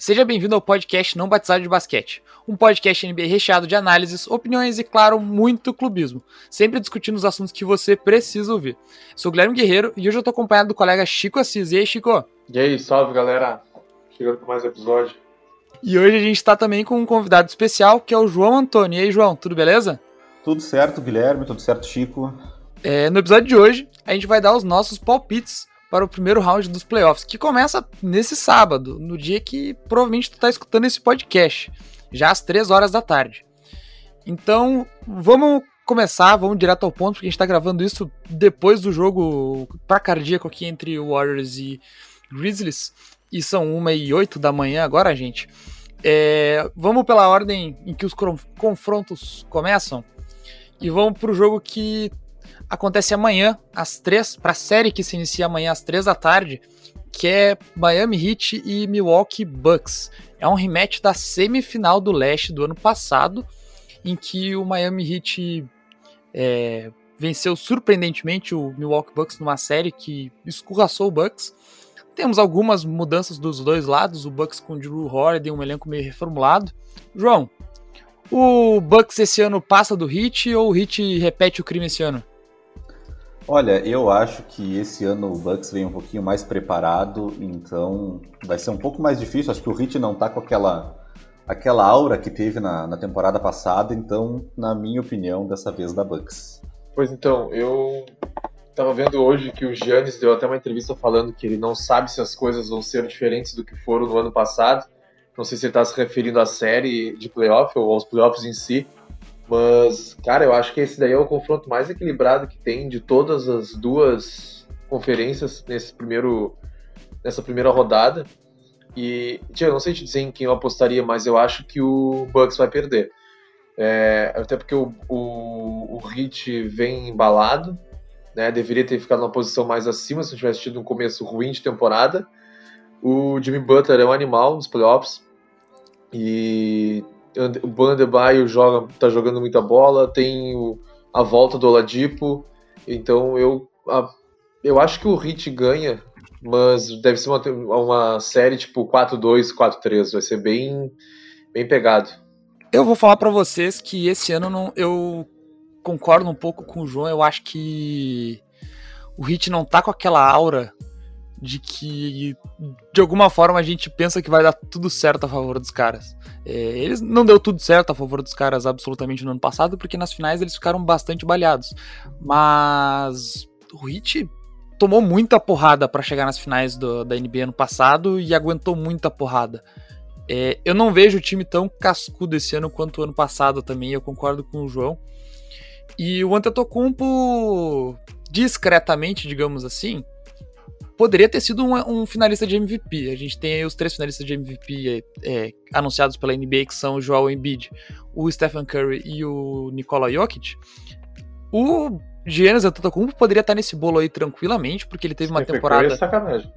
Seja bem-vindo ao podcast Não Batizado de Basquete, um podcast NBA recheado de análises, opiniões e, claro, muito clubismo, sempre discutindo os assuntos que você precisa ouvir. Sou Guilherme Guerreiro e hoje eu tô acompanhado do colega Chico Assis. E aí, Chico? E aí, salve galera! Chegando com mais um episódio. E hoje a gente tá também com um convidado especial que é o João Antônio. E aí, João, tudo beleza? Tudo certo, Guilherme, tudo certo, Chico. É, no episódio de hoje, a gente vai dar os nossos palpites para o primeiro round dos playoffs, que começa nesse sábado, no dia que provavelmente tu está escutando esse podcast, já às 3 horas da tarde. Então, vamos começar, vamos direto ao ponto, porque a gente está gravando isso depois do jogo para cardíaco aqui entre Warriors e Grizzlies, e são 1 e 8 da manhã agora, gente. É, vamos pela ordem em que os confrontos começam, e vamos para o jogo que acontece amanhã, às três, para a série que se inicia amanhã às três da tarde, que é Miami Heat e Milwaukee Bucks. É um rematch da semifinal do leste do ano passado, em que o Miami Heat é, venceu surpreendentemente o Milwaukee Bucks numa série que escorraçou o Bucks. Temos algumas mudanças dos dois lados, o Bucks com o Drew Holiday, um elenco meio reformulado. João, o Bucks esse ano passa do Heat ou o Heat repete o crime esse ano? Olha, eu acho que esse ano o Bucks vem um pouquinho mais preparado, então vai ser um pouco mais difícil. Acho que o Heat não tá com aquela, aquela aura que teve na, na temporada passada, então, na minha opinião, dessa vez da Bucks. Pois então, eu tava vendo hoje que o Giannis deu até uma entrevista falando que ele não sabe se as coisas vão ser diferentes do que foram no ano passado. Não sei se ele está se referindo à série de playoff ou aos playoffs em si. Mas, cara, eu acho que esse daí é o confronto mais equilibrado que tem de todas as duas conferências nesse primeiro, nessa primeira rodada. E, tia, eu não sei te dizer em quem eu apostaria, mas eu acho que o Bucks vai perder. É, até porque o, o, o Heat vem embalado, né? Deveria ter ficado numa posição mais acima se não tivesse tido um começo ruim de temporada. O Jimmy Butler é um animal nos playoffs. E o Bandebaio joga, tá jogando muita bola, tem o, a volta do Oladipo, então eu, a, eu acho que o Hit ganha, mas deve ser uma, uma série tipo 4-2, 4-3, vai ser bem, bem pegado. Eu vou falar para vocês que esse ano não, eu concordo um pouco com o João, eu acho que o Hit não tá com aquela aura de que de alguma forma a gente pensa que vai dar tudo certo a favor dos caras. É, eles não deu tudo certo a favor dos caras absolutamente no ano passado, porque nas finais eles ficaram bastante baleados. Mas o Heat tomou muita porrada para chegar nas finais do, da NBA ano passado e aguentou muita porrada. É, eu não vejo o time tão cascudo esse ano quanto o ano passado também, eu concordo com o João. E o Antetokounmpo, discretamente, digamos assim, poderia ter sido um, um, finalista de MVP. A gente tem aí os três finalistas de MVP é, é, anunciados pela NBA, que são o Joel Embiid, o Stephen Curry e o Nikola Jokic. O Giannis Antetokounmpo poderia estar nesse bolo aí tranquilamente, porque ele teve uma temporada... Curry é sacanagem.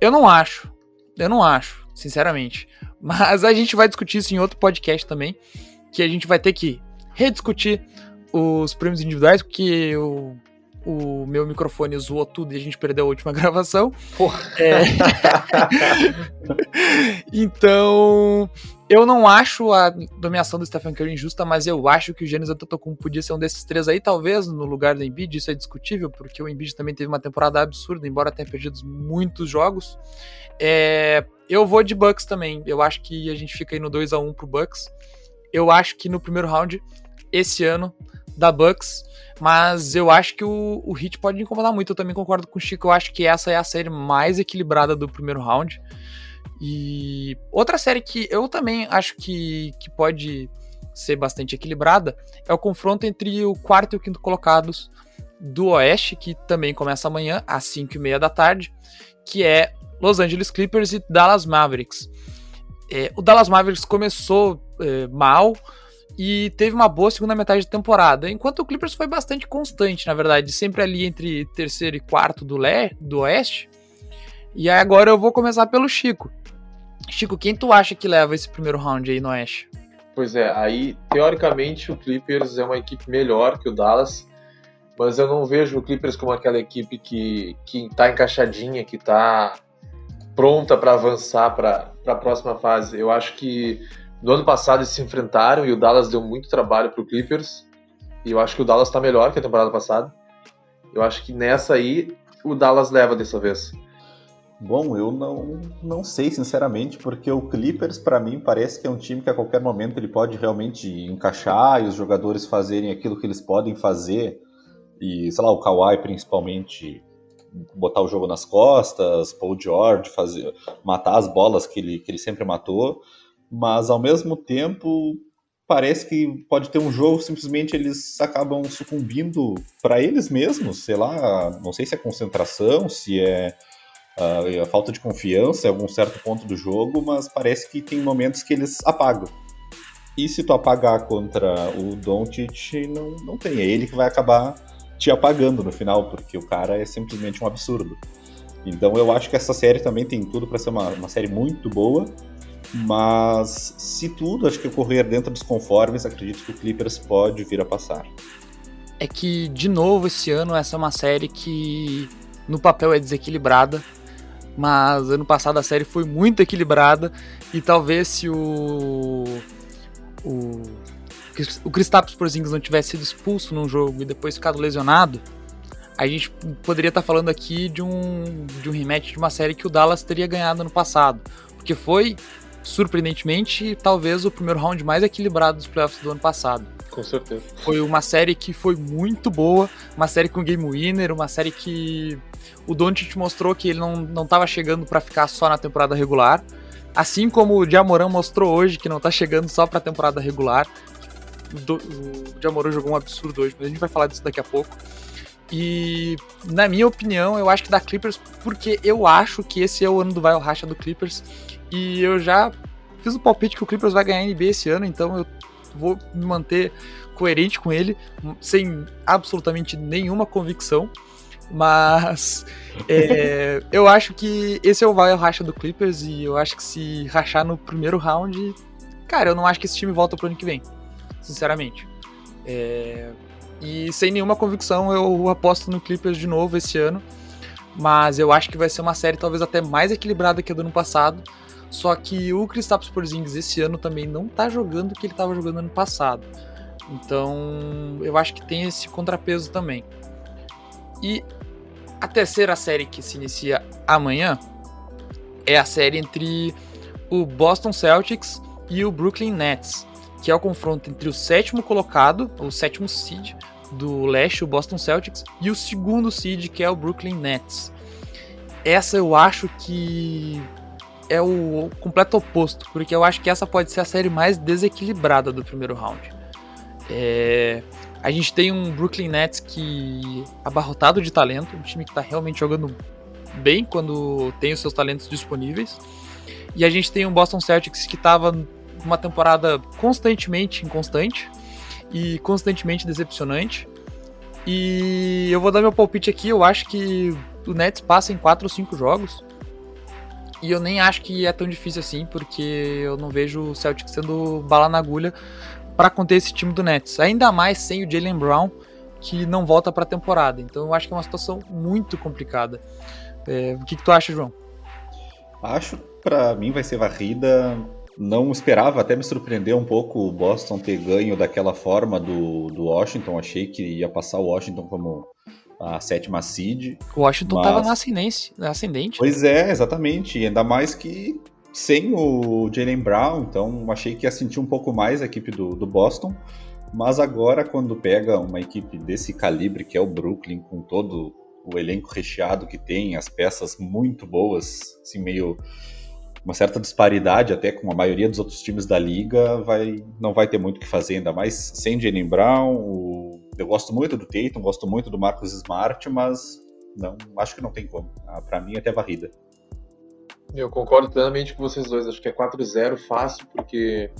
Eu não acho. Eu não acho, sinceramente. Mas a gente vai discutir isso em outro podcast também, que a gente vai ter que rediscutir os prêmios individuais, porque o o meu microfone zoou tudo e a gente perdeu a última gravação. É... então, eu não acho a nomeação do Stephen Curry injusta, mas eu acho que o Giannis Antetokounmpo podia ser um desses três aí, talvez no lugar do Embiid, isso é discutível, porque o Embiid também teve uma temporada absurda, embora tenha perdido muitos jogos. É... Eu vou de Bucks também, eu acho que a gente fica aí no 2 a 1 pro Bucks. Eu acho que no primeiro round, esse ano, da Bucks, mas eu acho que o, o Heat pode incomodar muito. Eu também concordo com o Chico, eu acho que essa é a série mais equilibrada do primeiro round. E outra série que eu também acho que, que pode ser bastante equilibrada é o confronto entre o quarto e o quinto colocados do Oeste, que também começa amanhã, às 5 e meia da tarde, que é Los Angeles Clippers e Dallas Mavericks. É, o Dallas Mavericks começou é, mal, e teve uma boa segunda metade de temporada, enquanto o Clippers foi bastante constante, na verdade, sempre ali entre terceiro e quarto do, le do Oeste. E aí agora eu vou começar pelo Chico. Chico, quem tu acha que leva esse primeiro round aí no Oeste? Pois é, aí teoricamente o Clippers é uma equipe melhor que o Dallas, mas eu não vejo o Clippers como aquela equipe que, que tá encaixadinha, que tá pronta para avançar para a próxima fase. Eu acho que no ano passado eles se enfrentaram e o Dallas deu muito trabalho para o Clippers. E eu acho que o Dallas está melhor que a temporada passada. Eu acho que nessa aí o Dallas leva dessa vez. Bom, eu não, não sei, sinceramente, porque o Clippers, para mim, parece que é um time que a qualquer momento ele pode realmente encaixar e os jogadores fazerem aquilo que eles podem fazer. E, sei lá, o Kawhi, principalmente, botar o jogo nas costas, Paul George, fazer, matar as bolas que ele, que ele sempre matou. Mas, ao mesmo tempo, parece que pode ter um jogo simplesmente eles acabam sucumbindo para eles mesmos, sei lá, não sei se é concentração, se é uh, a falta de confiança em algum certo ponto do jogo, mas parece que tem momentos que eles apagam. E se tu apagar contra o Doncic, não, não tem, é ele que vai acabar te apagando no final, porque o cara é simplesmente um absurdo. Então eu acho que essa série também tem tudo para ser uma, uma série muito boa, mas se tudo acho que ocorrer dentro dos conformes, acredito que o Clippers pode vir a passar. É que, de novo, esse ano essa é uma série que no papel é desequilibrada, mas ano passado a série foi muito equilibrada. E talvez se o o o Kristaps Porzingis não tivesse sido expulso num jogo e depois ficado lesionado, a gente poderia estar falando aqui de um de um rematch de uma série que o Dallas teria ganhado no passado, porque foi surpreendentemente, talvez o primeiro round mais equilibrado dos playoffs do ano passado. Com certeza. Foi uma série que foi muito boa, uma série com game winner, uma série que o Doncic mostrou que ele não, não tava chegando para ficar só na temporada regular, assim como o Jamoran mostrou hoje que não tá chegando só pra temporada regular. O, o Jamoran jogou um absurdo hoje, mas a gente vai falar disso daqui a pouco. E, na minha opinião, eu acho que da Clippers, porque eu acho que esse é o ano do vai racha do Clippers. E eu já fiz o palpite que o Clippers vai ganhar a NBA esse ano, então eu vou me manter coerente com ele, sem absolutamente nenhuma convicção. Mas é, eu acho que esse é o vai racha do Clippers e eu acho que se rachar no primeiro round, cara, eu não acho que esse time volta pro ano que vem, sinceramente. É, e sem nenhuma convicção, eu aposto no Clippers de novo esse ano. Mas eu acho que vai ser uma série talvez até mais equilibrada que a do ano passado. Só que o Kristaps Porzingis esse ano também não tá jogando o que ele estava jogando ano passado. Então, eu acho que tem esse contrapeso também. E a terceira série que se inicia amanhã é a série entre o Boston Celtics e o Brooklyn Nets que é o confronto entre o sétimo colocado, o sétimo seed do leste, o Boston Celtics, e o segundo seed, que é o Brooklyn Nets. Essa eu acho que é o completo oposto, porque eu acho que essa pode ser a série mais desequilibrada do primeiro round. É... A gente tem um Brooklyn Nets que abarrotado de talento, um time que está realmente jogando bem quando tem os seus talentos disponíveis. E a gente tem um Boston Celtics que estava uma temporada constantemente inconstante e constantemente decepcionante. E eu vou dar meu palpite aqui, eu acho que o Nets passa em 4 ou 5 jogos. E eu nem acho que é tão difícil assim, porque eu não vejo o Celtic sendo bala na agulha para conter esse time do Nets. Ainda mais sem o Jalen Brown, que não volta para a temporada. Então eu acho que é uma situação muito complicada. É, o que, que tu acha, João? Acho, para mim, vai ser varrida não esperava, até me surpreendeu um pouco o Boston ter ganho daquela forma do, do Washington. Achei que ia passar o Washington como a sétima seed. O Washington estava na ascendente, na ascendente. Pois é, exatamente. E ainda mais que sem o Jalen Brown, então achei que ia sentir um pouco mais a equipe do, do Boston. Mas agora, quando pega uma equipe desse calibre, que é o Brooklyn, com todo o elenco recheado que tem, as peças muito boas, assim, meio uma certa disparidade até com a maioria dos outros times da liga, vai, não vai ter muito o que fazer, ainda mais sem Jalen Brown. O, eu gosto muito do Tatum, gosto muito do Marcus Smart, mas não, acho que não tem como. Ah, Para mim, até varrida. Eu concordo plenamente com vocês dois. Acho que é 4-0 fácil, porque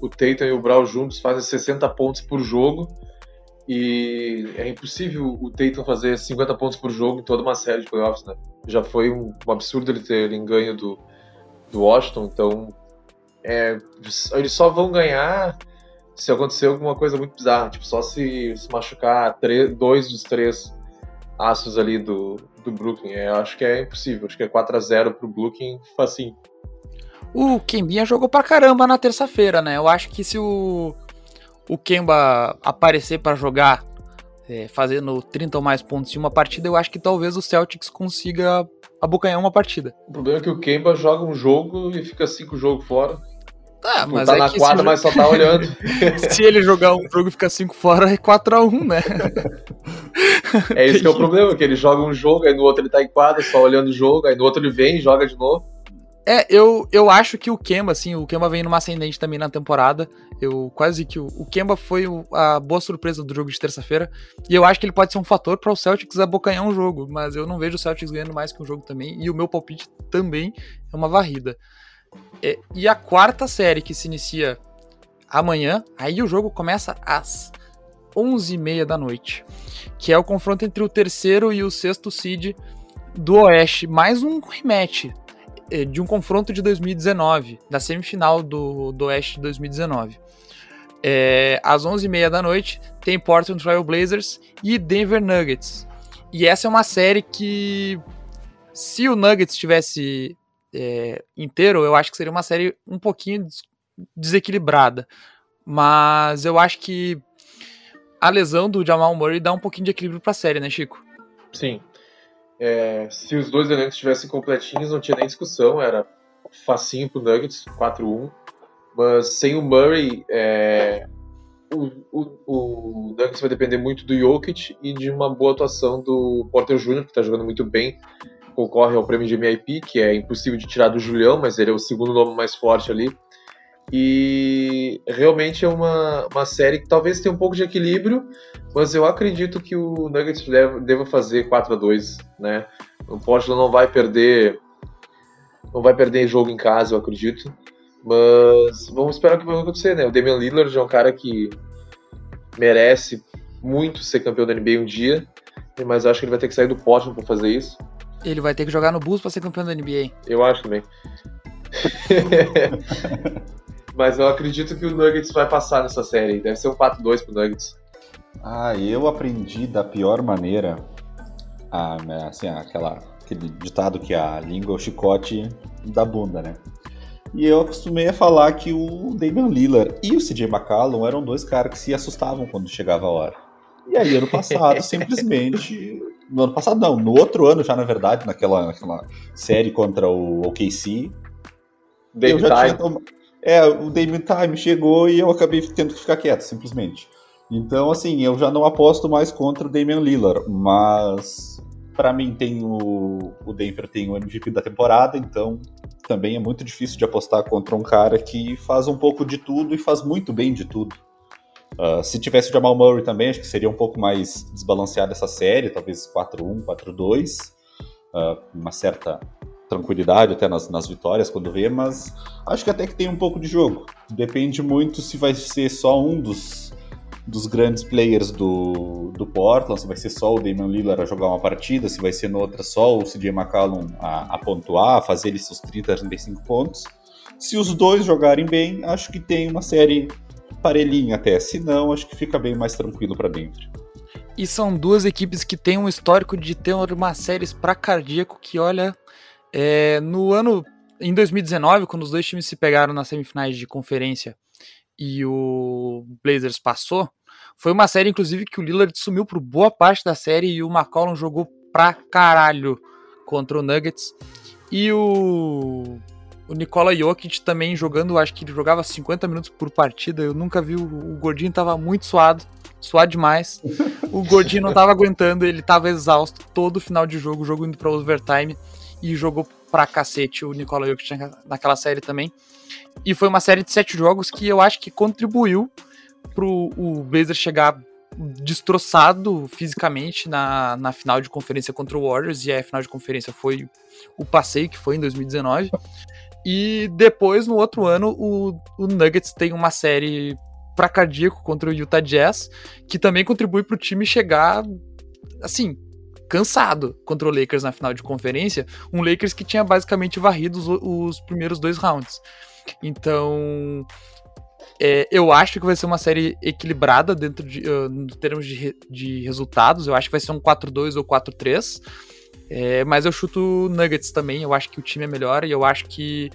o Tatum e o Brown juntos fazem 60 pontos por jogo. E é impossível o Tatum fazer 50 pontos por jogo em toda uma série de playoffs, né? Já foi um, um absurdo ele ter ganho do, do Washington, então é, eles só vão ganhar se acontecer alguma coisa muito bizarra, tipo, só se, se machucar três, dois dos três aços ali do, do Brooklyn. É, acho que é impossível. Acho que é 4x0 pro Brooklyn, assim. O Kembinha jogou pra caramba na terça-feira, né? Eu acho que se o, o Kemba aparecer para jogar é, fazendo 30 ou mais pontos em uma partida, eu acho que talvez o Celtics consiga abocanhar uma partida. O problema é que o Kemba joga um jogo e fica cinco jogos fora. Ah, Tipo, mas tá é na quadra, mas só tá olhando. se ele jogar um jogo e ficar 5 fora, é 4x1, né? É esse que é o problema, que ele joga um jogo, aí no outro ele tá em quadra, só olhando o jogo, aí no outro ele vem e joga de novo. É, eu, eu acho que o Kemba, assim, o Kemba vem numa ascendente também na temporada. Eu quase que o, o Kemba foi o- a boa surpresa do jogo de terça-feira. E eu acho que ele pode ser um fator para o Celtics abocanhar um jogo. Mas eu não vejo o Celtics ganhando mais que um jogo também. E o meu palpite também é uma varrida. E a quarta série que se inicia amanhã, aí o jogo começa às 11h30 da noite. Que é o confronto entre o terceiro e o sexto seed do Oeste. Mais um rematch eh, de um confronto de 2019, da semifinal do, do Oeste de 2019. É, às 11h30 da noite tem Portland Trail Blazers e Denver Nuggets. E essa é uma série que, se o Nuggets estivesse é, inteiro, eu acho que seria uma série um pouquinho des- desequilibrada. Mas eu acho que a lesão do Jamal Murray dá um pouquinho de equilíbrio pra série, né, Chico? Sim. É, se os dois elencos estivessem completinhos, não tinha nem discussão, era facinho pro Nuggets, 4-1. Mas sem o Murray, é, o, o, o Nuggets vai depender muito do Jokic e de uma boa atuação do Porter Jr., que está jogando muito bem. Concorre ao prêmio de MIP, que é impossível de tirar do Julião, mas ele é o segundo nome mais forte ali. E realmente é uma, uma série que talvez tenha um pouco de equilíbrio, mas eu acredito que o Nuggets deve- deva fazer 4 a 2 né? O Portland não vai perder não vai perder jogo em casa, eu acredito. Mas vamos esperar o que vai acontecer, né? O Damian Lillard é um cara que merece muito ser campeão da NBA um dia, mas acho que ele vai ter que sair do Portland para fazer isso. Ele vai ter que jogar no Bulls pra ser campeão da NBA. Eu acho também. mas eu acredito que o Nuggets vai passar nessa série. Deve ser um 4-2 pro Nuggets. Ah, eu aprendi da pior maneira, a, né, assim, aquela, aquele ditado que a língua é o chicote da bunda, né? E eu acostumei a falar que o Damian Lillard e o CJ McCallum eram dois caras que se assustavam quando chegava a hora. E aí, ano passado, simplesmente. No ano passado, não, no outro ano já, na verdade, naquela, naquela série contra o OKC, Dame Time. É, o Dame Time chegou e eu acabei tendo que ficar quieto, simplesmente. Então, assim, eu já não aposto mais contra o Damian Lillard, mas pra mim tem o, o Denver tem o MVP da temporada, então também é muito difícil de apostar contra um cara que faz um pouco de tudo e faz muito bem de tudo. Ah, se tivesse o Jamal Murray também, acho que seria um pouco mais desbalanceada essa série, talvez 4-1, 4-2, ah, uma certa tranquilidade até nas, nas vitórias quando vê, mas acho que até que tem um pouco de jogo. Depende muito se vai ser só um dos, dos grandes players do, do Portland, se vai ser só o Damian Lillard a jogar uma partida, se vai ser noutra só o CJ McCollum a, a pontuar, a fazer ele seus 30, 35 pontos. Se os dois jogarem bem, acho que tem uma série parelhinha até. Se não, acho que fica bem mais tranquilo para dentro. E são duas equipes que têm um histórico de ter uma séries pra cardíaco que, olha, é, no ano. Em 2019, quando os dois times se pegaram nas semifinais de conferência e o Blazers passou, foi uma série, inclusive, que o Lillard sumiu por boa parte da série e o McCollum jogou pra caralho contra o Nuggets. E o, o Nikola Jokic também jogando, acho que ele jogava 50 minutos por partida. Eu nunca vi, o, o Gordinho tava muito suado, suado demais. O Gordinho não tava aguentando, ele tava exausto todo final de jogo, o jogo indo pra overtime e jogou pra cacete o Nikola Jokic naquela série também. E foi uma série de sete jogos que eu acho que contribuiu pro o Blazers chegar destroçado fisicamente na, na final de conferência contra o Warriors, e a final de conferência foi o passeio que foi em 2019. E depois, no outro ano, o, o Nuggets tem uma série pra cardíaco contra o Utah Jazz, que também contribui pro time chegar, assim, cansado contra o Lakers na final de conferência, um Lakers que tinha basicamente varrido os, os primeiros dois rounds. Então, É, eu acho que vai ser uma série equilibrada dentro de uh, em termos de, de resultados. Eu acho que vai ser um 4-2 ou 4-3. É, mas eu chuto Nuggets também. Eu acho que o time é melhor e eu acho que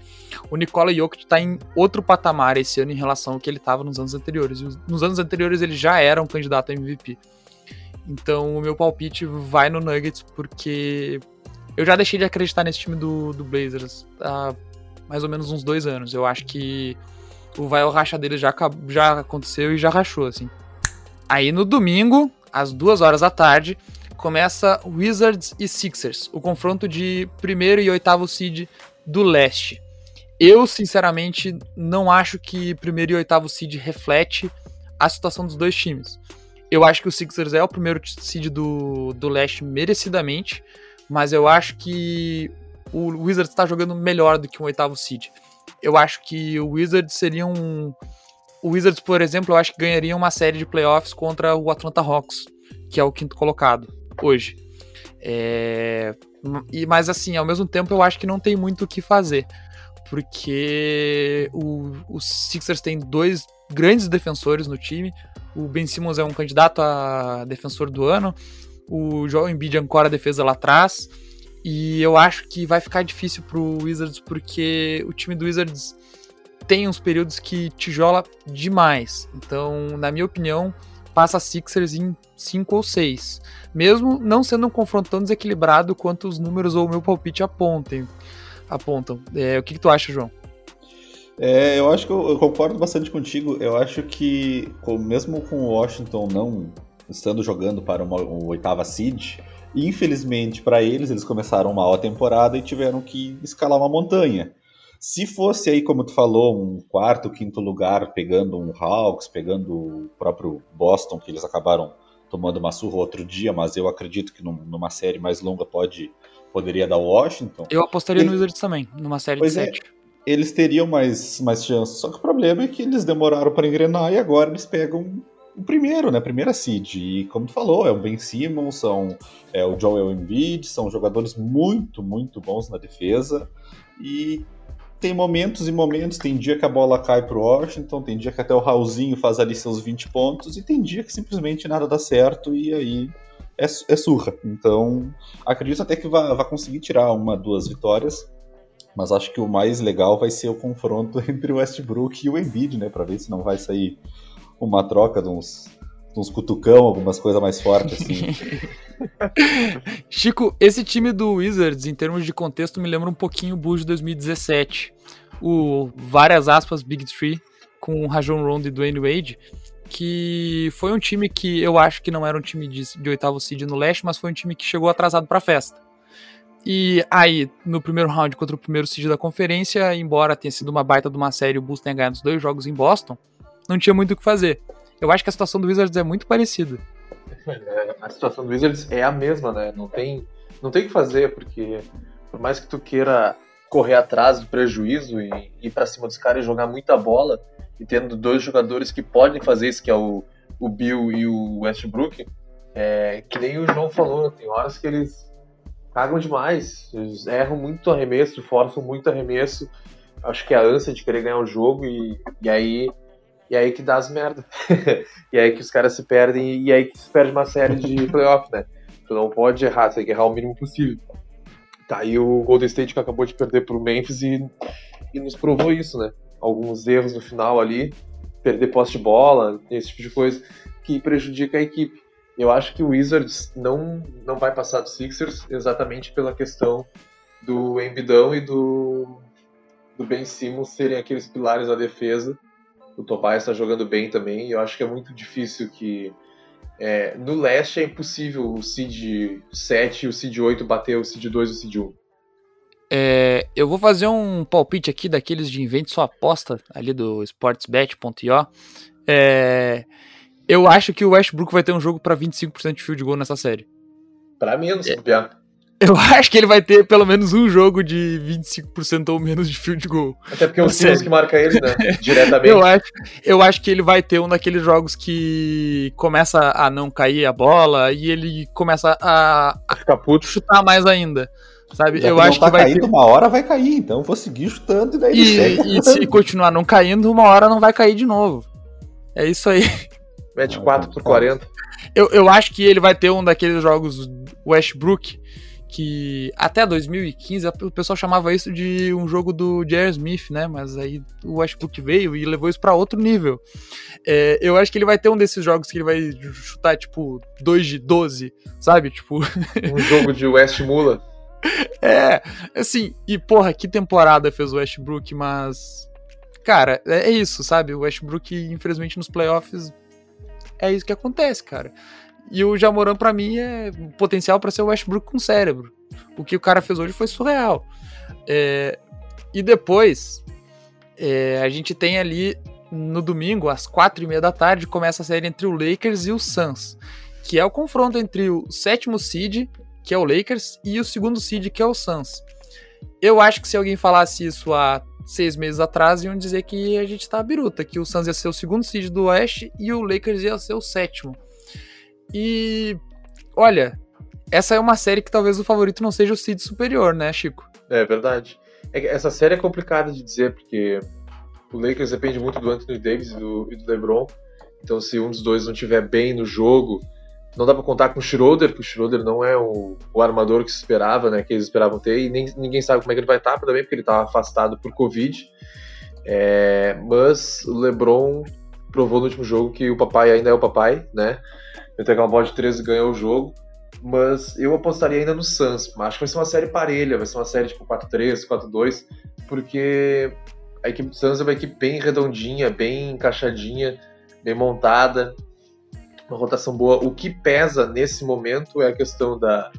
o Nikola Jokic está em outro patamar esse ano em relação ao que ele estava nos anos anteriores. Nos anos anteriores ele já era um candidato a MVP. Então o meu palpite vai no Nuggets porque eu já deixei de acreditar nesse time do, do Blazers há mais ou menos uns dois anos. Eu acho que o vai racha dele já, já aconteceu e já rachou, assim. Aí no domingo, às duas horas da tarde, começa Wizards e Sixers, o confronto de primeiro e oitavo seed do leste. Eu, sinceramente, não acho que primeiro e oitavo seed reflete a situação dos dois times. Eu acho que o Sixers é o primeiro seed do, do leste merecidamente, mas eu acho que o Wizards está jogando melhor do que um oitavo seed. Eu acho que o Wizards seria um. O Wizards, por exemplo, eu acho que ganharia uma série de playoffs contra o Atlanta Hawks, que é o quinto colocado hoje. É... E, mas assim, ao mesmo tempo eu acho que não tem muito o que fazer. Porque o, os Sixers tem dois grandes defensores no time. O Ben Simmons é um candidato a defensor do ano. O Joel Embiid ancora a defesa lá atrás. E eu acho que vai ficar difícil pro Wizards porque o time do Wizards tem uns períodos que tijola demais. Então, na minha opinião, passa Sixers em 5 ou 6. Mesmo não sendo um confronto tão desequilibrado quanto os números ou o meu palpite apontem, apontam. É, o que, que, tu acha, João? É, eu acho que eu, eu, concordo bastante contigo. Eu acho que, mesmo com o Washington não estando jogando para uma, uma oitava seed, infelizmente para eles, eles começaram uma ótima temporada e tiveram que escalar uma montanha. Se fosse aí, como tu falou, um quarto, quinto lugar, pegando um Hawks, pegando o próprio Boston, que eles acabaram tomando uma surra outro dia, mas eu acredito que numa série mais longa pode poderia dar Washington. Eu apostaria Ele... no Wizards também, numa série pois de é, sete. Eles teriam mais, mais chances, só que o problema é que eles demoraram para engrenar e agora eles pegam o primeiro, né? Primeira seed. E como tu falou, é o Ben Simmons, são é o Joel Embiid, são jogadores muito, muito bons na defesa. E tem momentos e momentos, tem dia que a bola cai pro Washington, tem dia que até o Raulzinho faz ali seus 20 pontos, e tem dia que simplesmente nada dá certo e aí é, é surra. Então, acredito até que vai, conseguir tirar uma, duas vitórias, mas acho que o mais legal vai ser o confronto entre o Westbrook e o Embiid, né, para ver se não vai sair uma troca de uns, uns cutucão, algumas coisas mais fortes assim. Chico, esse time do Wizards, em termos de contexto, me lembra um pouquinho o Bulls de 2017. O, várias aspas, Big Three, com Rajon Rondo e Dwayne Wade, que foi um time que eu acho que não era um time de, de oitavo seed no leste, mas foi um time que chegou atrasado para a festa. E aí, no primeiro round contra o primeiro seed da conferência, embora tenha sido uma baita de uma série, o Bulls tenha ganhado os dois jogos em Boston, não tinha muito o que fazer. Eu acho que a situação do Wizards é muito parecida. É, a situação do Wizards é a mesma, né? Não tem, não tem o que fazer, porque por mais que tu queira correr atrás do prejuízo e ir para cima dos caras e jogar muita bola, e tendo dois jogadores que podem fazer isso, que é o, o Bill e o Westbrook, é, que nem o João falou, tem horas que eles cagam demais, eles erram muito arremesso, forçam muito arremesso, acho que é a ânsia de querer ganhar o jogo e, e aí e aí que dá as merda. e aí que os caras se perdem, e aí que se perde uma série de playoff, né? Tu não pode errar, você tem que errar o mínimo possível. Tá aí o Golden State que acabou de perder pro Memphis e, e nos provou isso, né? Alguns erros no final ali, perder posse de bola, esse tipo de coisa, que prejudica a equipe. Eu acho que o Wizards não, não vai passar do Sixers exatamente pela questão do Embidão e do, do Ben Simmons serem aqueles pilares da defesa o Tobias está jogando bem também. E eu acho que é muito difícil que. É, no leste é impossível o Seed 7 e o Seed 8 bater o Seed 2 e o Seed 1. É, eu vou fazer um palpite aqui daqueles de invente sua aposta ali do sportsbet.io. É, eu acho que o Westbrook vai ter um jogo para 25% de field goal nessa série. Para menos, se é. Eu acho que ele vai ter pelo menos um jogo de 25% ou menos de field goal. Até porque é o Simmons que marca ele, né? Diretamente. eu, acho, eu acho que ele vai ter um daqueles jogos que começa a não cair a bola e ele começa a, a ficar puto. chutar mais ainda. Sabe? Já eu que acho tá que vai caindo, ter... uma hora vai cair, então vou seguir chutando e daí E, e se continuar não caindo, uma hora não vai cair de novo. É isso aí. Mete Não, 4 não, por não. 40. Eu, eu acho que ele vai ter um daqueles jogos Westbrook que até 2015 o pessoal chamava isso de um jogo do J.R. Smith, né? Mas aí o Westbrook veio e levou isso pra outro nível. É, eu acho que ele vai ter um desses jogos que ele vai chutar tipo 2 de 12, sabe? Tipo, Um jogo de West Mula. é, assim, e porra, que temporada fez o Westbrook, mas cara, é é isso, sabe? O Westbrook, infelizmente, nos playoffs é isso que acontece, cara. E o Jamoran, pra mim, é potencial pra ser o Westbrook com cérebro. O que o cara fez hoje foi surreal. É, e depois, é, a gente tem ali no domingo, às quatro e meia da tarde, começa a série entre o Lakers e o Suns, que é o confronto entre o sétimo seed, que é o Lakers, e o segundo seed, que é o Suns. Eu acho que se alguém falasse isso há seis meses atrás, iam dizer que a gente tá biruta, que o Suns ia ser o segundo seed do Oeste e o Lakers ia ser o sétimo. E olha, essa é uma série que talvez o favorito não seja o seed superior, né, Chico? É verdade. É essa série é complicada de dizer, porque o Lakers depende muito do Anthony Davis e do, e do LeBron. Então, se um dos dois não estiver bem no jogo, não dá pra contar com o Schroeder, porque o Schroeder não é o, o armador que se esperava, né? Que eles esperavam ter, e nem, ninguém sabe como é que ele vai estar também, porque ele estava afastado por Covid. É, mas o LeBron provou no último jogo que o papai ainda é o papai, né? Aquela bola de 13 e ganhou o jogo. Mas eu apostaria ainda no Suns. Acho que vai ser uma série parelha, vai ser uma série tipo 4-3, 4-2, porque a equipe do Suns é uma equipe bem redondinha, bem encaixadinha, bem montada, uma rotação boa. O que pesa nesse momento é a questão da,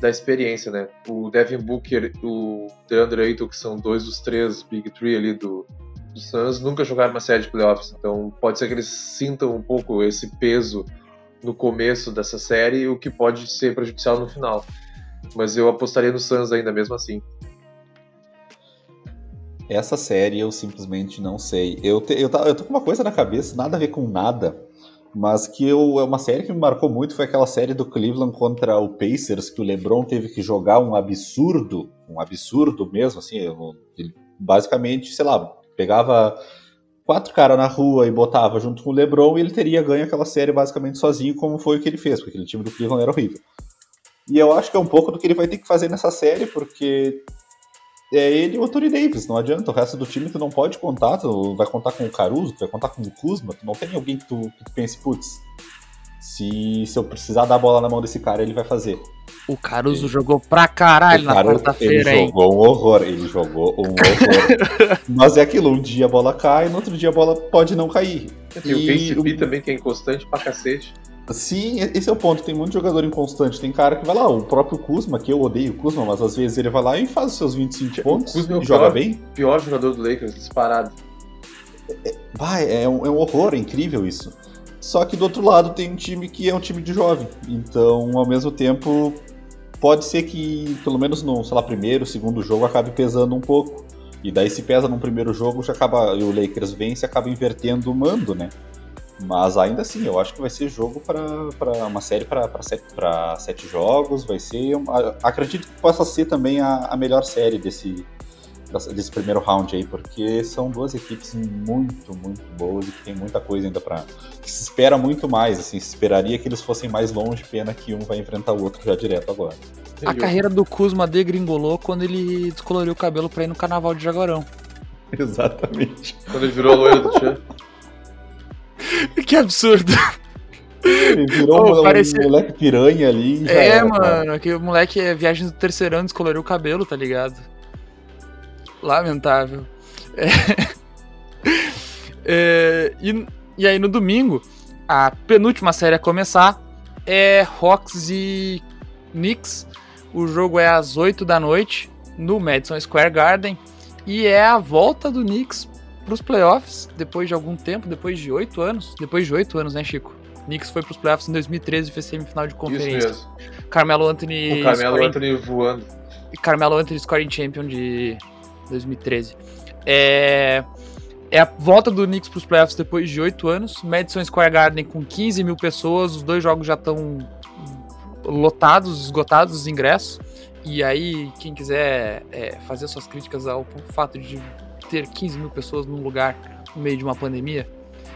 da experiência, né? O Devin Booker e o DeAndre Ayton, que são dois dos três Big Three ali do, do Suns, nunca jogaram uma série de playoffs, então pode ser que eles sintam um pouco esse peso no começo dessa série, o que pode ser prejudicial no final. Mas eu apostaria no Suns ainda mesmo assim. Essa série eu simplesmente não sei. Eu, te- eu, eu tô com uma coisa na cabeça, nada a ver com nada, mas que eu, é uma série que me marcou muito foi aquela série do Cleveland contra o Pacers, que o LeBron teve que jogar um absurdo, um absurdo mesmo, assim, ele basicamente, sei lá, pegava quatro caras na rua e botava junto com o LeBron e ele teria ganho aquela série basicamente sozinho, como foi o que ele fez, porque aquele time do Cleveland era horrível. E eu acho que é um pouco do que ele vai ter que fazer nessa série, porque é ele e o Anthony Davis, não adianta. O resto do time tu não pode contar, tu vai contar com o Caruso, tu vai contar com o Kuzma, tu não tem alguém que tu, que tu pense, putz, se, se eu precisar dar a bola na mão desse cara, ele vai fazer. O Caruso jogou pra caralho o na cara, ele quarta-feira, hein? jogou um horror, ele jogou um horror. Mas é aquilo, um dia a bola cai, no outro dia a bola pode não cair. Tem o E KCP também, que é inconstante pra cacete. Sim, esse é o ponto. Tem muito jogador inconstante. Tem cara que vai lá, o próprio Kuzma, que eu odeio o Kuzma, mas às vezes ele vai lá e faz os seus 25 O pontos Kuzma é o e joga pior. bem. Pior jogador do Lakers, disparado. Bah, é um, é um horror, é incrível isso. Só que do outro lado tem um time que é um time de jovem. Então, ao mesmo tempo, pode ser que, pelo menos no, sei lá, primeiro, segundo jogo, acabe pesando um pouco. E daí se pesa no primeiro jogo, já acaba. E o Lakers vence acaba invertendo o mando, né? Mas ainda assim, eu acho que vai ser jogo para uma série para sete, sete jogos. Vai ser. acredito que possa ser também a, a melhor série desse, desse primeiro round aí, porque são duas equipes muito, muito boas e que tem muita coisa ainda para que se espera muito mais, assim, se esperaria que eles fossem mais longe, pena que um vai enfrentar o outro já direto agora. A carreira do Kuzma degringolou quando ele descoloriu o cabelo pra ir no carnaval de Jaguarão. Exatamente. Quando ele virou a loira do Tchan. que absurdo. Ele virou Oh, um, parecia- moleque piranha ali. É, era, mano, que o moleque é viagem do terceiro ano, descoloriu o cabelo, tá ligado? Lamentável. É. É, e, e aí no domingo, a penúltima série a começar é Hawks e Knicks. O jogo é às 8 da noite no Madison Square Garden. E é a volta do Knicks pros playoffs depois de algum tempo, depois de 8 anos. Depois de 8 anos, né, Chico? Knicks foi pros playoffs em 2013 e fez semifinal de Isso conferência. mesmo. Carmelo Anthony. O Carmelo scoring- Anthony voando. Carmelo Anthony Scoring Champion de 2013. É, é a volta do Knicks para os playoffs depois de oito anos. Madison Square Garden com 15 mil pessoas. Os dois jogos já estão lotados, esgotados os ingressos. E aí, quem quiser é, fazer suas críticas ao fato de ter 15 mil pessoas num lugar no meio de uma pandemia,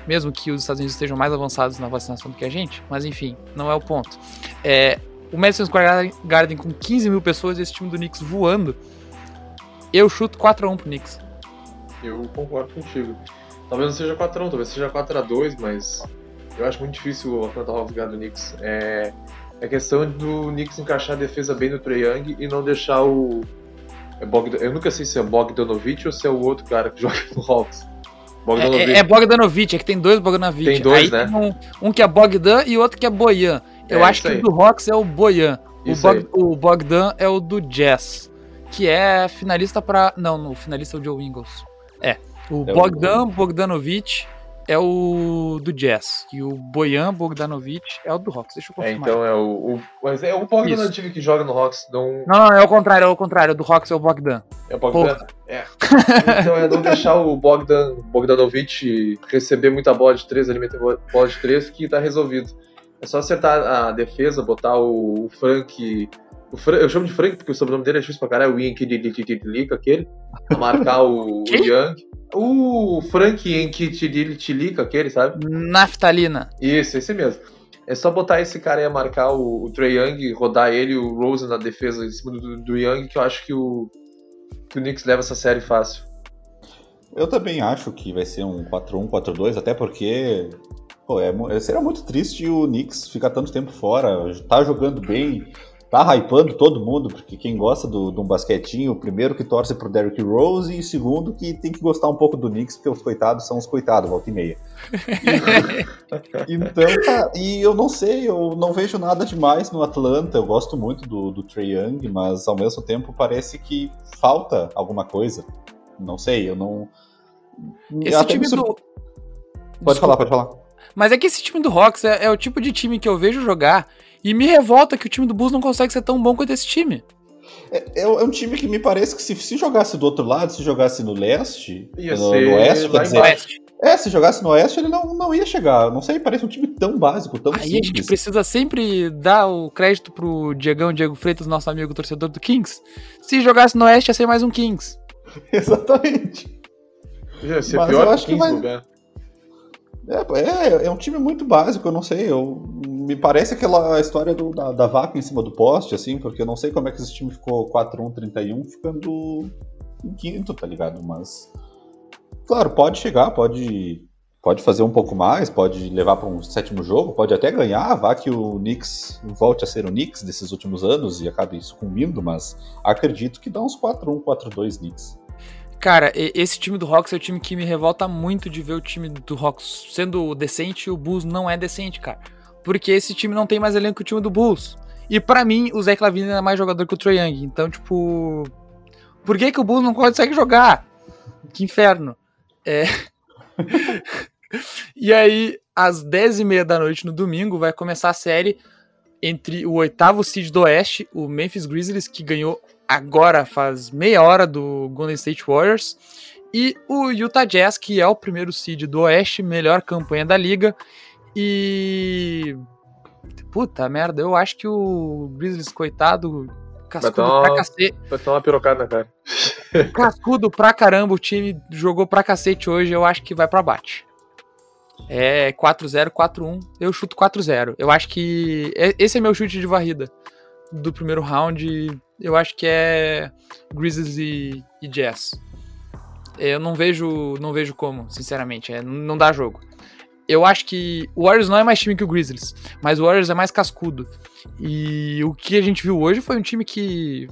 mesmo que os Estados Unidos estejam mais avançados na vacinação do que a gente, mas enfim, não é o ponto. É, o Madison Square Garden com 15 mil pessoas e esse time do Knicks voando, eu chuto 4x1 pro Knicks. Eu concordo contigo. Talvez não seja 4x1, talvez seja 4x2, mas eu acho muito difícil o Atlanta Hawks ganhar do Knicks. É, é questão do Knicks encaixar a defesa bem no Trae Young e não deixar o. É Bogdan, eu nunca sei se é Bogdanovich ou se é o outro cara que joga no Hawks. Bogdanovich. É, é, é Bogdanovich, é que tem dois Bogdanovich. Tem dois, aí né? Tem um, um, que é Bogdan e outro que é Boyan. Eu é, acho que o do Hawks é o Boyan. O, Bog, o, Bogdan é o do Jazz, que é finalista para Não, no finalista é o Joe Ingles. É. O é Bogdan o... Bogdanovich é o do Jazz. E o Boyan Bogdanovic é o do Hawks. Deixa eu é, confirmar. É, então é o. o mas é o Bogdan time que joga no Hawks. Não... não, não, é o contrário, é o contrário. O do Hawks é o Bogdan. É o Bogdan? Porra. É. então é não deixar o Bogdan Bogdanovic receber muita bola de 3, alimentar bola de 3, que tá resolvido. É só acertar a defesa, botar o, o Frank. O eu chamo de Frank porque o sobrenome dele é difícil pra caralho, o Ian Kidilica, aquele. Marcar o, o Young. O Frank Enkitilica, aquele, sabe? Naftalina. Isso, esse mesmo. É só botar esse cara aí a marcar o, o Trey Young, rodar ele e o Rose na defesa em cima do, do Young, que eu acho que o, que o Knicks leva essa série fácil. Eu também acho que vai ser um 4-1, 4-2, até porque pô, é, seria muito triste o Knicks ficar tanto tempo fora, tá jogando bem, tá hypando todo mundo, porque quem gosta do, de um basquetinho, primeiro que torce pro Derrick Rose e segundo que tem que gostar um pouco do Knicks, porque os coitados são os coitados, volta e meia. então, tá, e eu não sei, eu não vejo nada demais no Atlanta, eu gosto muito do, do Trae Young, mas ao mesmo tempo parece que falta alguma coisa. Não sei, eu não... Esse Até time sur... do... Pode Desculpa. falar, pode falar. Mas é que esse time do Hawks é, é o tipo de time que eu vejo jogar e me revolta que o time do Bulls não consegue ser tão bom quanto esse time. É, é, é um time que me parece que se, se, jogasse do outro lado, se jogasse no leste, ia no, no oeste, quer dizer, oeste. É, se jogasse no oeste, ele não, não ia chegar. Não sei, parece um time tão básico, tão Aí simples. a gente precisa sempre dar o crédito pro Diegão, Diego Freitas, nosso amigo torcedor do Kings. Se jogasse no oeste, ia ser mais um Kings. Exatamente. Ia ser Mas pior eu acho que, Kings vai... É, é, é, um time muito básico, eu não sei. Eu, me parece aquela história do, da, da, vaca em cima do poste, assim, porque eu não sei como é que esse time ficou 4-1-31 ficando em quinto, tá ligado? Mas. Claro, pode chegar, pode, pode fazer um pouco mais, pode levar para um sétimo jogo, pode até ganhar, vá que o Knicks volte a ser o Knicks desses últimos anos e acabe sucumbindo, mas acredito que dá uns 4-1, 4-2 Knicks. Cara, esse time do Hawks é o time que me revolta muito de ver o time do Hawks sendo decente e o Bulls não é decente, cara. Porque esse time não tem mais elenco que o time do Bulls. E para mim, o Zé Clavini é mais jogador que o Trae Young. Então, tipo... Por que, que o Bulls não consegue jogar? Que inferno. É... e aí, às 10h30 da noite no domingo, vai começar a série entre o oitavo seed do Oeste, o Memphis Grizzlies, que ganhou agora faz meia hora do Golden State Warriors. E o Utah Jazz, que é o primeiro seed do Oeste, melhor campanha da liga. E. Puta merda, eu acho que o Grizzlies, coitado, cascudo uma, pra cacete. Vai tomar uma pirocada na cara. cascudo pra caramba, o time jogou pra cacete hoje, eu acho que vai pra bate. É 4-0, 4-1. Eu chuto 4-0. Eu acho que. É, esse é meu chute de varrida do primeiro round, eu acho que é Grizzlies e, e Jazz. Eu não vejo, não vejo como, sinceramente, é, não dá jogo. Eu acho que o Warriors não é mais time que o Grizzlies, mas o Warriors é mais cascudo. E o que a gente viu hoje foi um time que,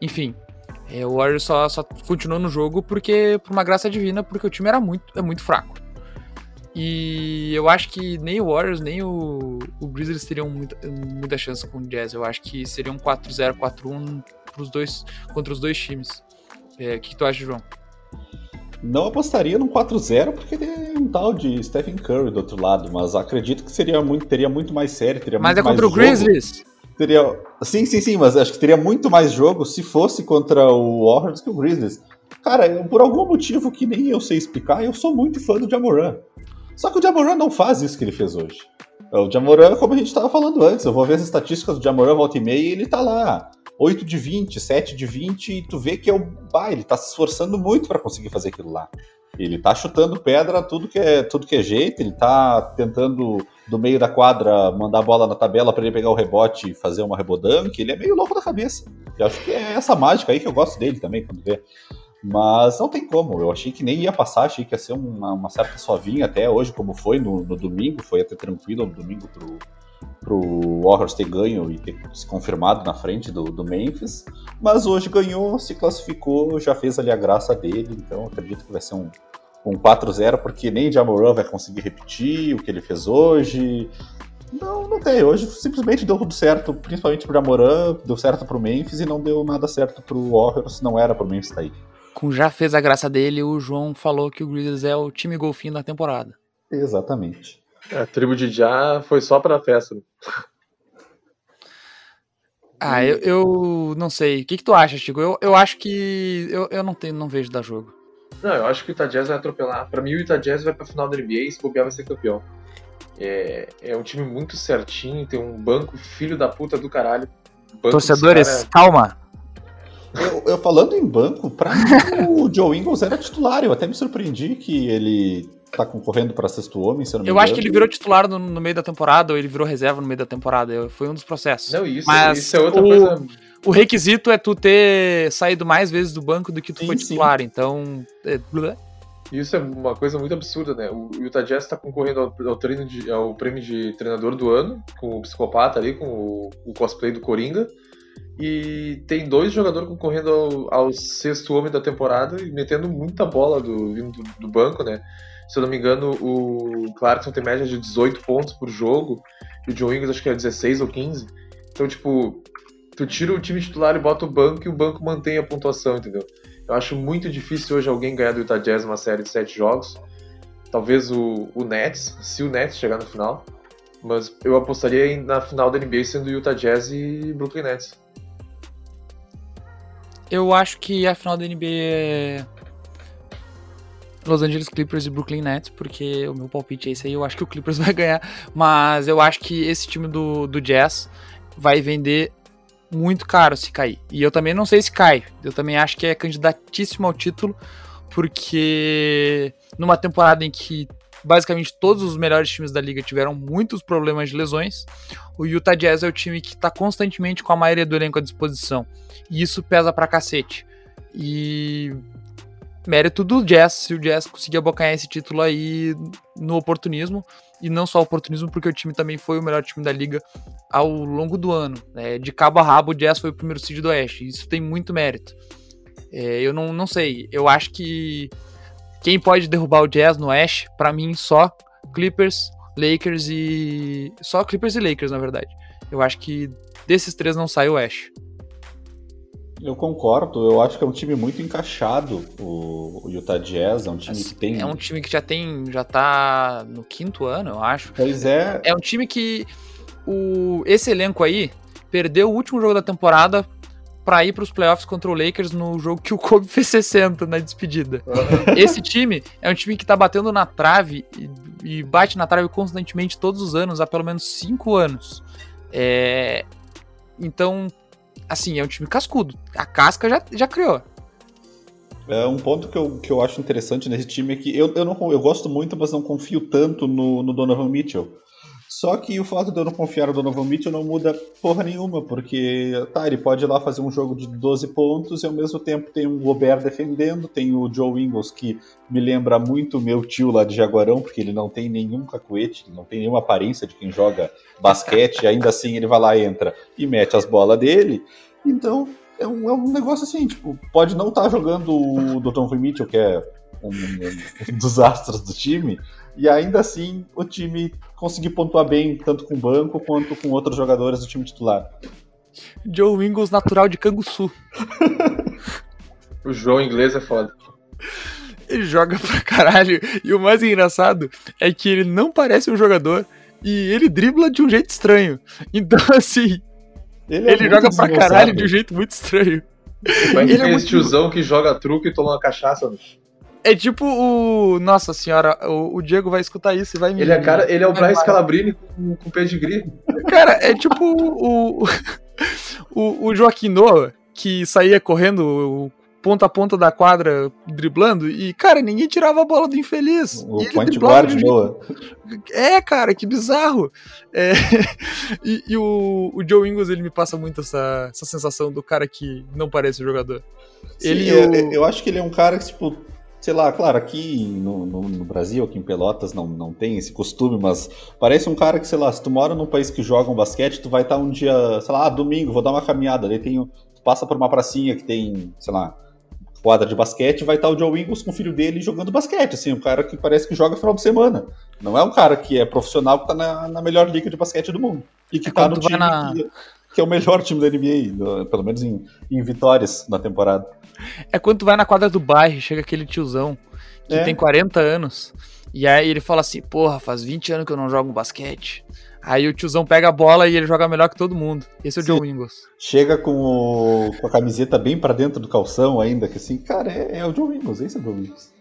enfim, é, o Warriors só, só continuou no jogo porque por uma graça divina, porque o time era muito, é muito fraco. E eu acho que nem o Warriors, nem o, o Grizzlies teriam muita, muita chance com o Jazz. Eu acho que seria um 4-0, 4-1 pros dois, contra os dois times. É, o que, que tu acha, João? Não apostaria num 4-0 porque tem um tal de Stephen Curry do outro lado, mas acredito que seria muito, teria muito mais sério, teria mas muito é contra o Grizzlies. Teria, sim, sim, sim, mas acho que teria muito mais jogo se fosse contra o Warriors que o Grizzlies. Cara, por algum motivo que nem eu sei explicar, eu sou muito fã do Jamoran. Só que o Jamoran não faz isso que ele fez hoje. O Jamoran, como a gente estava falando antes, eu vou ver as estatísticas do Jamoran volta e meia e ele tá lá. 8 de 20, 7 de 20, e tu vê que é o. Ah, ele tá se esforçando muito para conseguir fazer aquilo lá. Ele tá chutando pedra tudo que é tudo que é jeito, ele tá tentando do meio da quadra mandar a bola na tabela para ele pegar o rebote e fazer uma rebodanque, ele é meio louco da cabeça. Eu acho que é essa mágica aí que eu gosto dele também quando vê. Mas não tem como, eu achei que nem ia passar, achei que ia ser uma, uma certa sovinha até hoje, como foi no, no domingo, foi até tranquilo no domingo pro, pro Warriors ter ganho e ter se confirmado na frente do, do Memphis, mas hoje ganhou, se classificou, já fez ali a graça dele, então acredito que vai ser um, um 4-0, porque nem Jamoran vai conseguir repetir o que ele fez hoje. Não, não tem. Hoje simplesmente deu tudo certo, principalmente pro Jamoran, deu certo pro Memphis e não deu nada certo pro Warriors, não era pro Memphis estar aí. Com já fez a graça dele, o João falou que o Grizzlies é o time golfinho da temporada. Exatamente. A tribo de Já foi só pra festa. Ah, eu, eu não sei. O que, que tu acha, Chico? Eu, eu acho que. Eu, eu não, tenho, não vejo dar jogo. Não, eu acho que o Utah Jazz vai atropelar. Pra mim, o Utah Jazz vai pra final da NBA e se bobear vai ser campeão. É, é um time muito certinho, tem um banco filho da puta do caralho. Torcedores, cara... calma. Eu, falando em banco, pra mim o Joe Ingles era titular. Eu até me surpreendi que ele tá concorrendo para sexto homem, se eu não me Eu acho que ele virou titular no, no, meio da temporada, ou ele virou reserva no meio da temporada. Foi um dos processos. Não, isso, Mas isso é outra o, coisa. O requisito é tu ter saído mais vezes do banco do que tu sim, foi titular, sim. então. É... Isso é uma coisa muito absurda, né? O Utah Jazz está concorrendo ao, ao, treino de, ao prêmio de treinador do ano, com o psicopata ali, com o, o cosplay do Coringa. E tem dois jogadores concorrendo ao, ao, sexto homem da temporada e metendo muita bola do, vindo do, do banco, né? Se eu não me engano, o Clarkson tem média de 18 pontos por jogo, e o Joe Ingles acho que é 16 ou 15. Então, tipo, tu tira o time titular e bota o banco e o banco mantém a pontuação, entendeu? Eu acho muito difícil hoje alguém ganhar do Utah Jazz uma série de 7 jogos. Talvez o, o Nets, se o Nets chegar no final. Mas eu apostaria na final da NBA sendo Utah Jazz e Brooklyn Nets. Eu acho que a final da NBA é Los Angeles Clippers e Brooklyn Nets, porque o meu palpite é esse aí. Eu acho que o Clippers vai ganhar, mas eu acho que esse time do, do Jazz vai vender muito caro se cair. E eu também não sei se cai. Eu também acho que é candidatíssimo ao título, porque numa temporada em que basicamente todos os melhores times da liga tiveram muitos problemas de lesões, o Utah Jazz é o time que está constantemente com a maioria do elenco à disposição. E isso pesa pra cacete. E mérito do Jazz, se o Jazz conseguir abocanhar esse título aí no oportunismo, e não só oportunismo, porque o time também foi o melhor time da liga ao longo do ano. É, de cabo a rabo, o Jazz foi o primeiro seed do Oeste, isso tem muito mérito. É, eu não, não sei, eu acho que quem pode derrubar o Jazz no Oeste, para mim, só Clippers, Lakers e. Só Clippers e Lakers, na verdade. Eu acho que desses três não sai o Oeste. Eu concordo, eu acho que é um time muito encaixado, o, Utah Jazz, é um time que tem... É um time que já tem, já tá no quinto ano, eu acho. Pois é. É um time que, o, esse elenco aí, perdeu o último jogo da temporada para ir para os playoffs contra o Lakers no jogo que o Kobe fez 60 na despedida. Esse time é um time que tá batendo na trave e, e, bate na trave constantemente todos os anos, há pelo menos cinco anos. É, então assim, é um time cascudo. A casca já, já criou. É um ponto que eu, que eu acho interessante nesse time é que eu, eu, não, eu gosto muito, mas não confio tanto no, no Donovan Mitchell. Só que o fato de eu não confiar no Donovan Mitchell não muda porra nenhuma, porque tá, ele pode ir lá fazer um jogo de 12 pontos e ao mesmo tempo tem um Gobert defendendo, tem o Joe Ingles que me lembra muito meu tio lá de Jaguarão, porque ele não tem nenhum cacuete, não tem nenhuma aparência de quem joga basquete, ainda assim ele vai lá, entra e mete as bolas dele. Então é um, é um negócio assim, tipo, pode não estar tá jogando o Donovan Mitchell, que é um, um dos astros do time, e ainda assim o time conseguir pontuar bem, tanto com o banco quanto com outros jogadores do time titular. Joe Ingles, natural de Canguçu. o João inglês é foda. Ele joga pra caralho. E o mais engraçado é que ele não parece um jogador e ele dribla de um jeito estranho. Então, assim, ele, é ele joga pra caralho de um jeito muito estranho. Ele é esse tiozão que joga truque e toma uma cachaça. Né? É tipo o. Nossa senhora, o, o, Diego vai escutar isso e vai me. Ele é, cara, ele é o Bryce Calabrini com, com pedigree. Cara, é tipo o. o, o Joaquim Noah, que saía correndo ponta a ponta da quadra driblando e, cara, ninguém tirava a bola do infeliz. O point guard. Noah. É, cara, que bizarro. É... e, e o, o, Joe Ingles, ele me passa muito essa, essa sensação do cara que não parece jogador. Sim, ele eu, o... eu acho que ele é um cara que, tipo, sei lá, claro, aqui no, no, no, Brasil, aqui em Pelotas, não, não tem esse costume, mas parece um cara que, sei lá, se tu mora num país que joga um basquete, tu vai estar um dia, sei lá, ah, domingo, vou dar uma caminhada, daí tem, tu passa por uma pracinha que tem, sei lá, quadra de basquete, vai estar o Joe Ingles com o filho dele jogando basquete, assim, um cara que parece que joga final de semana. Não é um cara que é profissional que tá na, na melhor liga de basquete do mundo. E que é tá no time na... que, que, é o melhor time da NBA, no, pelo menos em, em, vitórias na temporada. É quando tu vai na quadra do bairro, chega aquele tiozão que é. tem 40 anos, e aí ele fala assim, porra, faz 20 anos que eu não jogo basquete. Aí o tiozão pega a bola e ele joga melhor que todo mundo. Esse é o Sim. Joe Ingles. Chega com, o, com a camiseta bem para dentro do calção ainda, que assim, cara, é, é, o Joe Ingles, esse é o Joe Ingles.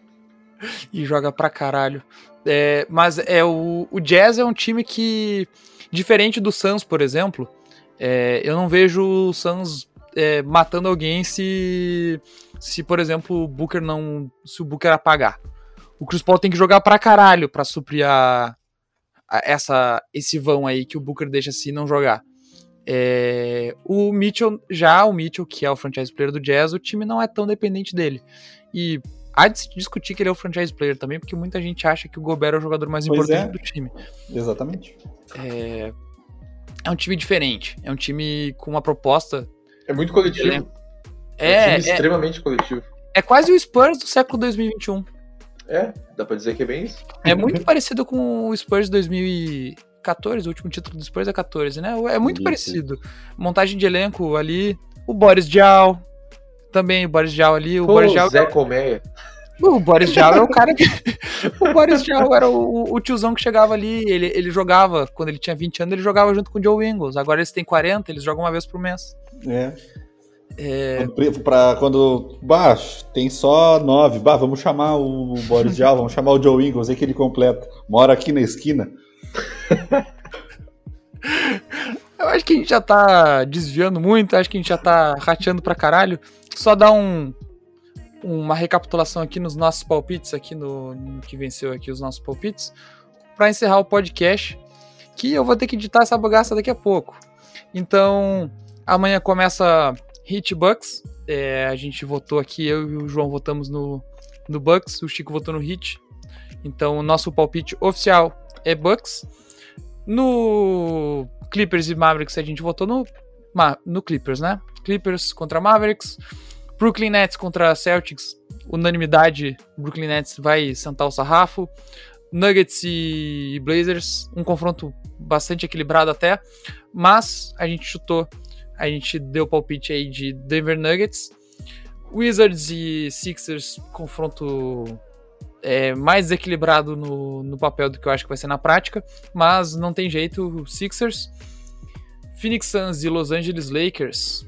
E joga pra caralho. É, mas é o, o Jazz é um time que, diferente do Suns, por exemplo, é, eu não vejo o Suns é, matando alguém se, se, por exemplo, o Booker não. Se o Booker apagar. O Chris Paul tem que jogar pra caralho pra suprir a, essa, esse vão aí que o Booker deixa se não jogar. É, o Mitchell, já o Mitchell, que é o franchise player do Jazz, o time não é tão dependente dele. E há de se discutir que ele é o franchise player também, porque muita gente acha que o Gobert é o jogador mais pois importante é. do time. Exatamente. É, é um time diferente. É um time com uma proposta. É muito coletivo. É, é um time é, extremamente coletivo. É quase o Spurs do século 2021. É, dá pra dizer que é bem isso. É muito parecido com o Spurs de 2014, o último título do Spurs é 14, né? É muito isso. parecido. Montagem de elenco ali, o Boris Diaw, também o Boris Diaw ali, o Pô, Boris Diaw... Zé Colmeia. O Boris Diaw é o cara que... o Boris Diaw era o, o, tiozão que chegava ali, ele, ele jogava, quando ele tinha 20 anos, ele jogava junto com o Joe Ingles. Agora eles têm 40, eles jogam uma vez por mês. É. É... Pra quando. Bah, tem só nove. Bah, vamos chamar o Boris Dial, vamos chamar o Joe Ingles aí que ele completa. Mora aqui na esquina. Eu acho que a gente já tá desviando muito, acho que a gente já tá rateando pra caralho. Só dar um, uma recapitulação aqui nos nossos palpites, aqui no, no que venceu aqui os nossos palpites, para encerrar o podcast, que eu vou ter que editar essa bagaça daqui a pouco. Então, amanhã começa Hit Bucks. É, a gente votou aqui, eu e o João votamos no, no Bucks, o Chico votou no Hit. Então o nosso palpite oficial é Bucks. No Clippers e Mavericks a gente votou no, no Clippers, né? Clippers contra Mavericks. Brooklyn Nets contra Celtics. Unanimidade, Brooklyn Nets vai sentar o sarrafo. Nuggets e Blazers, um confronto bastante equilibrado até, mas a gente chutou a gente deu palpite aí de Denver Nuggets. Wizards e Sixers, confronto é, mais equilibrado no, no papel do que eu acho que vai ser na prática, mas não tem jeito, Sixers. Phoenix Suns e Los Angeles Lakers.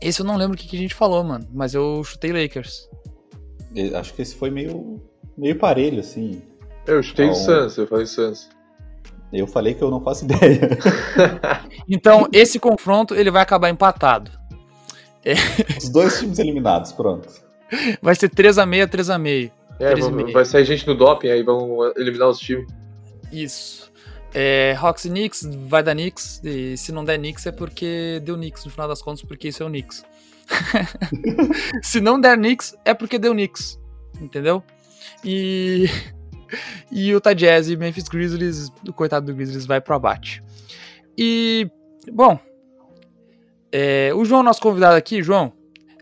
Esse eu não lembro o que, que a gente falou, mano, mas eu chutei Lakers. Acho que esse foi meio, meio parelho, assim. Eu chutei então... Suns, eu falei Suns. Eu falei que eu não faço ideia. então, esse confronto ele vai acabar empatado. É. Os dois times eliminados, pronto. Vai ser 3x6, 3x6. É, vamos, vai sair gente no doping, aí vão eliminar os times. Isso. É, Hawks e Knicks, vai dar Knicks. E se não der Knicks é porque deu Knicks no final das contas, porque isso é o Knicks. se não der Knicks é porque deu Knicks. Entendeu? E e o Utah Jazz e Memphis Grizzlies, o coitado do Grizzlies vai pro abate. E, bom, é, o João, nosso convidado aqui, João,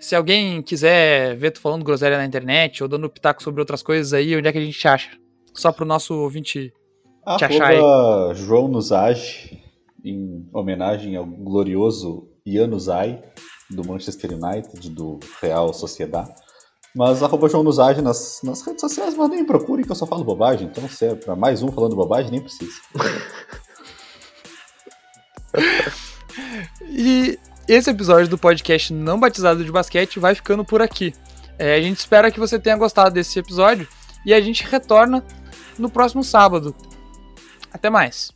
se alguém quiser ver tu falando groselha na internet ou dando pitaco sobre outras coisas aí, onde é que a gente acha? Só pro nosso ouvinte te achar aí. João Nuzaj, em homenagem ao glorioso Ian Nuzaj, do Manchester United, do Real Sociedade. Mas arroba João Nuzage nas, nas redes sociais, mas nem procurem que eu só falo bobagem. Então, se é pra mais um falando bobagem, nem precisa. e esse episódio do podcast não batizado de basquete vai ficando por aqui. É, a gente espera que você tenha gostado desse episódio e a gente retorna no próximo sábado. Até mais.